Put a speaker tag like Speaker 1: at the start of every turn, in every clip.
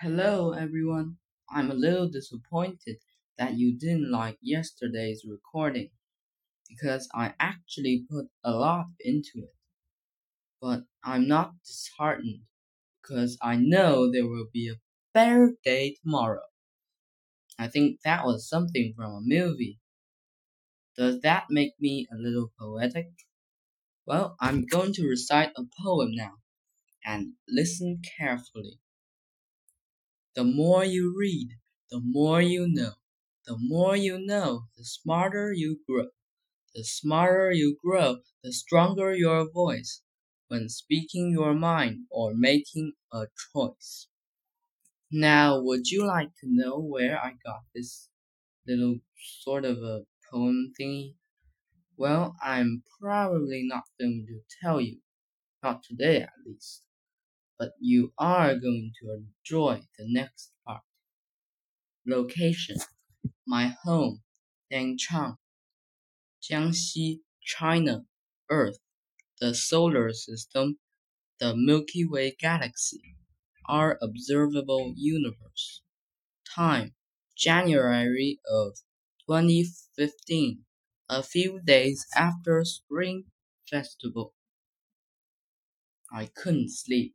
Speaker 1: Hello, everyone. I'm a little disappointed that you didn't like yesterday's recording because I actually put a lot into it. But I'm not disheartened because I know there will be a better day tomorrow. I think that was something from a movie. Does that make me a little poetic? Well, I'm going to recite a poem now, and listen carefully. The more you read, the more you know. The more you know, the smarter you grow. The smarter you grow, the stronger your voice when speaking your mind or making a choice. Now, would you like to know where I got this little sort of a poem thingy? Well, I'm probably not going to tell you. Not today, at least. But you are going to enjoy the next part. Location My home, Nanchang, Jiangxi, China, Earth, the solar system, the Milky Way galaxy, our observable universe. Time, January of 2015, a few days after Spring Festival. I couldn't sleep.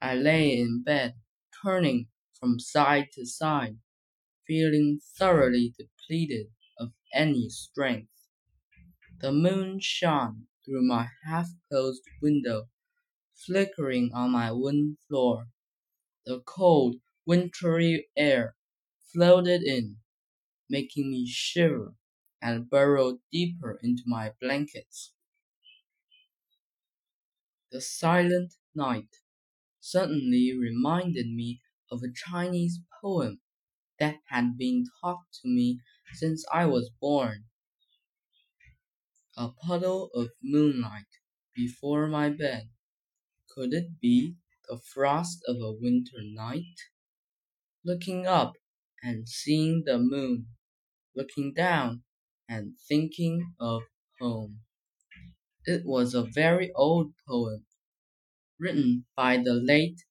Speaker 1: I lay in bed, turning from side to side, feeling thoroughly depleted of any strength. The moon shone through my half closed window, flickering on my wooden floor. The cold, wintry air floated in, making me shiver and burrow deeper into my blankets. The silent night suddenly reminded me of a Chinese poem that had been taught to me since I was born. A puddle of moonlight before my bed. Could it be the frost of a winter night? Looking up and seeing the moon, looking down and thinking of home. It was a very old poem, written by the late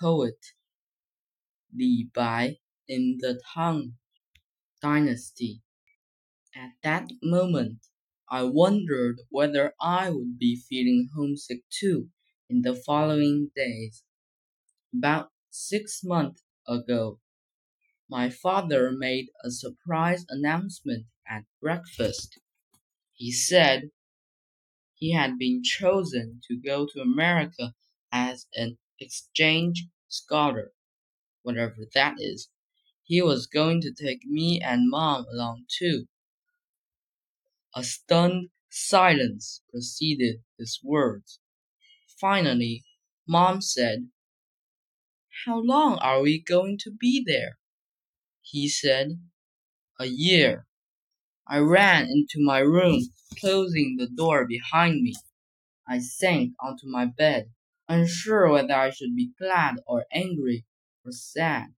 Speaker 1: poet Li Bai in the Tang Dynasty. At that moment, I wondered whether I would be feeling homesick too in the following days. About six months ago, my father made a surprise announcement at breakfast. He said he had been chosen to go to America as an exchange scholar, whatever that is. He was going to take me and Mom along too. A stunned silence preceded his words. Finally, Mom said, How long are we going to be there? He said, A year. I ran into my room, closing the door behind me. I sank onto my bed, unsure whether I should be glad or angry or sad.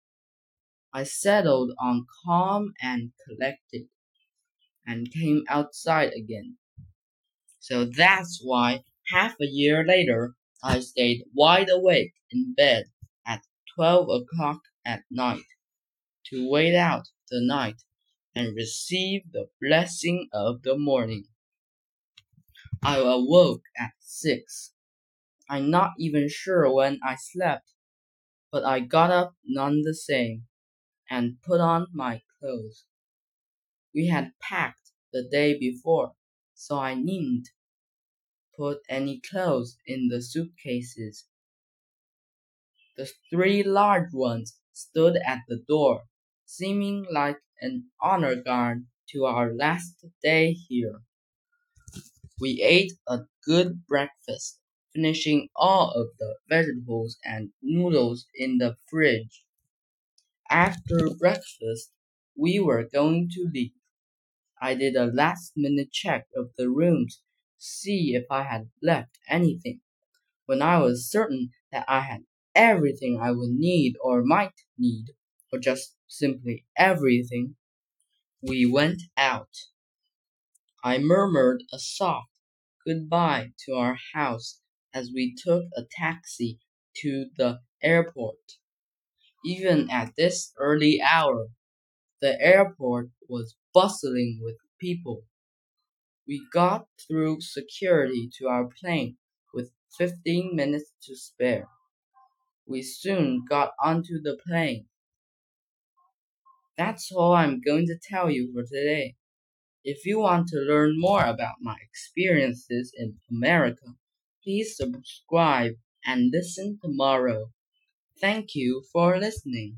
Speaker 1: I settled on calm and collected and came outside again. So that's why half a year later I stayed wide awake in bed at twelve o'clock at night to wait out the night and receive the blessing of the morning. I awoke at six. I'm not even sure when I slept, but I got up none the same and put on my clothes. We had packed the day before, so I needn't put any clothes in the suitcases. The three large ones stood at the door, seeming like an honor guard to our last day here. We ate a good breakfast, finishing all of the vegetables and noodles in the fridge. After breakfast, we were going to leave. I did a last minute check of the rooms see if I had left anything. When I was certain that I had everything I would need or might need, or just simply everything, we went out. I murmured a soft goodbye to our house as we took a taxi to the airport. Even at this early hour, the airport was bustling with people. We got through security to our plane with 15 minutes to spare. We soon got onto the plane. That's all I'm going to tell you for today. If you want to learn more about my experiences in America, please subscribe and listen tomorrow. Thank you for listening.